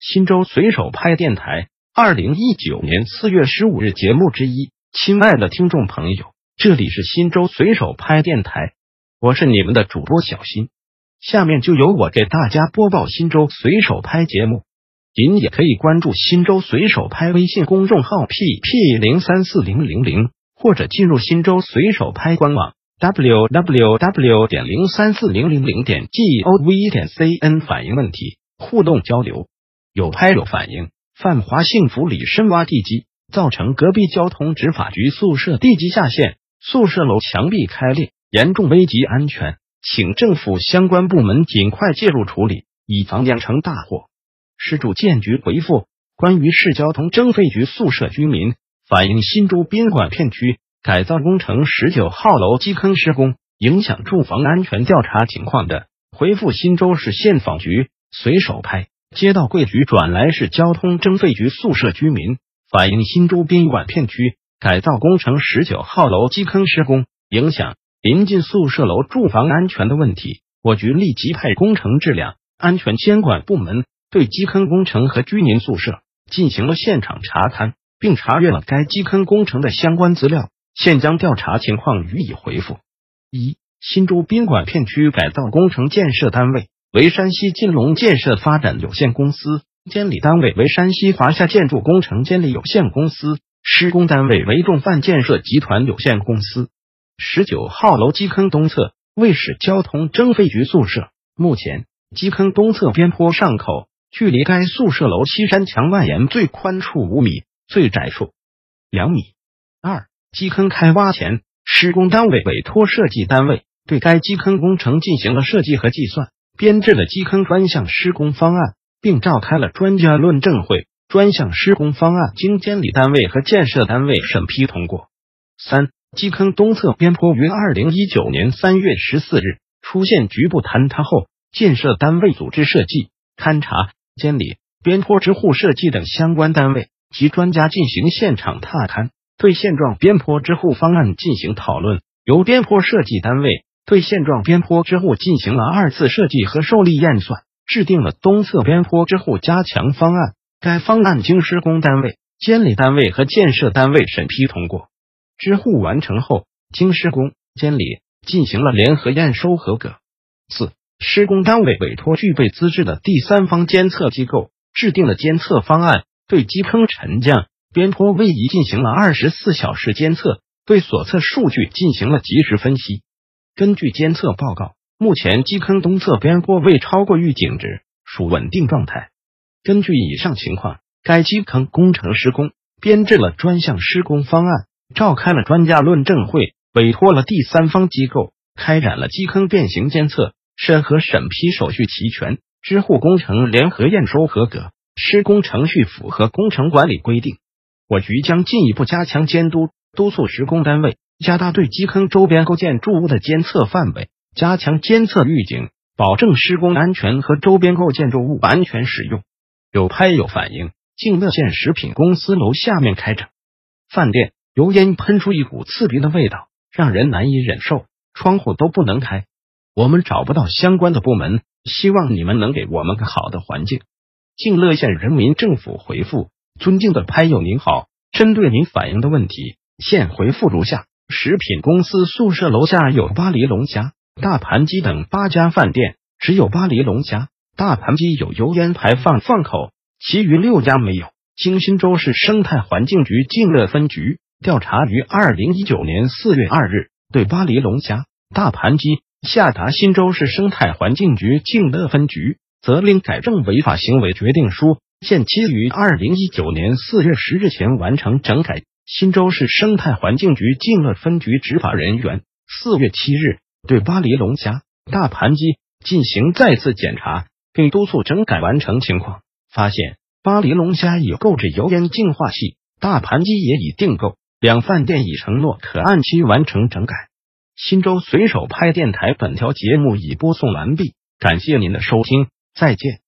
新州随手拍电台二零一九年四月十五日节目之一，亲爱的听众朋友，这里是新州随手拍电台，我是你们的主播小新，下面就由我给大家播报新州随手拍节目。您也可以关注新州随手拍微信公众号 p p 零三四零零零，或者进入新州随手拍官网。w w w 点零三四零零零点 g o v 点 c n 反映问题，互动交流，有拍有反映。泛华幸福里深挖地基，造成隔壁交通执法局宿舍地基下陷，宿舍楼墙壁开裂，严重危及安全，请政府相关部门尽快介入处理，以防酿成大祸。市住建局回复：关于市交通征费局宿舍居民反映新洲宾馆片区。改造工程十九号楼基坑施工影响住房安全调查情况的，回复新州市县纺局随手拍接到贵局转来市交通征费局宿舍居民反映新州宾馆片区改造工程十九号楼基坑施工影响临近宿舍楼住房安全的问题，我局立即派工程质量安全监管部门对基坑工程和居民宿舍进行了现场查勘，并查阅了该基坑工程的相关资料。现将调查情况予以回复。一、新洲宾馆片区改造工程建设单位为山西金龙建设发展有限公司，监理单位为山西华夏建筑工程监理有限公司，施工单位为众范建设集团有限公司。十九号楼基坑东侧为市交通征费局宿舍，目前基坑东侧边坡上口距离该宿舍楼西山墙外沿最宽处五米，最窄处两米。二基坑开挖前，施工单位委托设计单位对该基坑工程进行了设计和计算，编制了基坑专项施工方案，并召开了专家论证会。专项施工方案经监理单位和建设单位审批通过。三、基坑东侧边坡于二零一九年三月十四日出现局部坍塌后，建设单位组织设计、勘察、监理、边坡支护设计等相关单位及专家进行现场踏勘。对现状边坡支护方案进行讨论，由边坡设计单位对现状边坡支护进行了二次设计和受力验算，制定了东侧边坡支护加强方案。该方案经施工单位、监理单位和建设单位审批通过。支护完成后，经施工、监理进行了联合验收合格。四、施工单位委托具备资质的第三方监测机构制定了监测方案，对基坑沉降。边坡位移进行了二十四小时监测，对所测数据进行了及时分析。根据监测报告，目前基坑东侧边坡未超过预警值，属稳定状态。根据以上情况，该基坑工程施工编制了专项施工方案，召开了专家论证会，委托了第三方机构开展了基坑变形监测，审核审批手续齐全，支护工程联合验收合格，施工程序符合工程管理规定。我局将进一步加强监督，督促施工单位加大对基坑周边构建筑物的监测范围，加强监测预警，保证施工安全和周边构建筑物安全使用。有拍友反映，静乐县食品公司楼下面开着饭店，油烟喷出一股刺鼻的味道，让人难以忍受，窗户都不能开。我们找不到相关的部门，希望你们能给我们个好的环境。静乐县人民政府回复。尊敬的拍友您好，针对您反映的问题，现回复如下：食品公司宿舍楼下有巴黎龙虾、大盘鸡等八家饭店，只有巴黎龙虾、大盘鸡有油烟排放放口，其余六家没有。经新州市生态环境局静乐分局调查，于二零一九年四月二日对巴黎龙虾、大盘鸡下达新州市生态环境局静乐分局责令改正违法行为决定书。限期于二零一九年四月十日前完成整改。新州市生态环境局静乐分局执法人员四月七日对巴黎龙虾、大盘鸡进行再次检查，并督促整改完成情况。发现巴黎龙虾已购置油烟净化器，大盘鸡也已订购，两饭店已承诺可按期完成整改。新州随手拍电台本条节目已播送完毕，感谢您的收听，再见。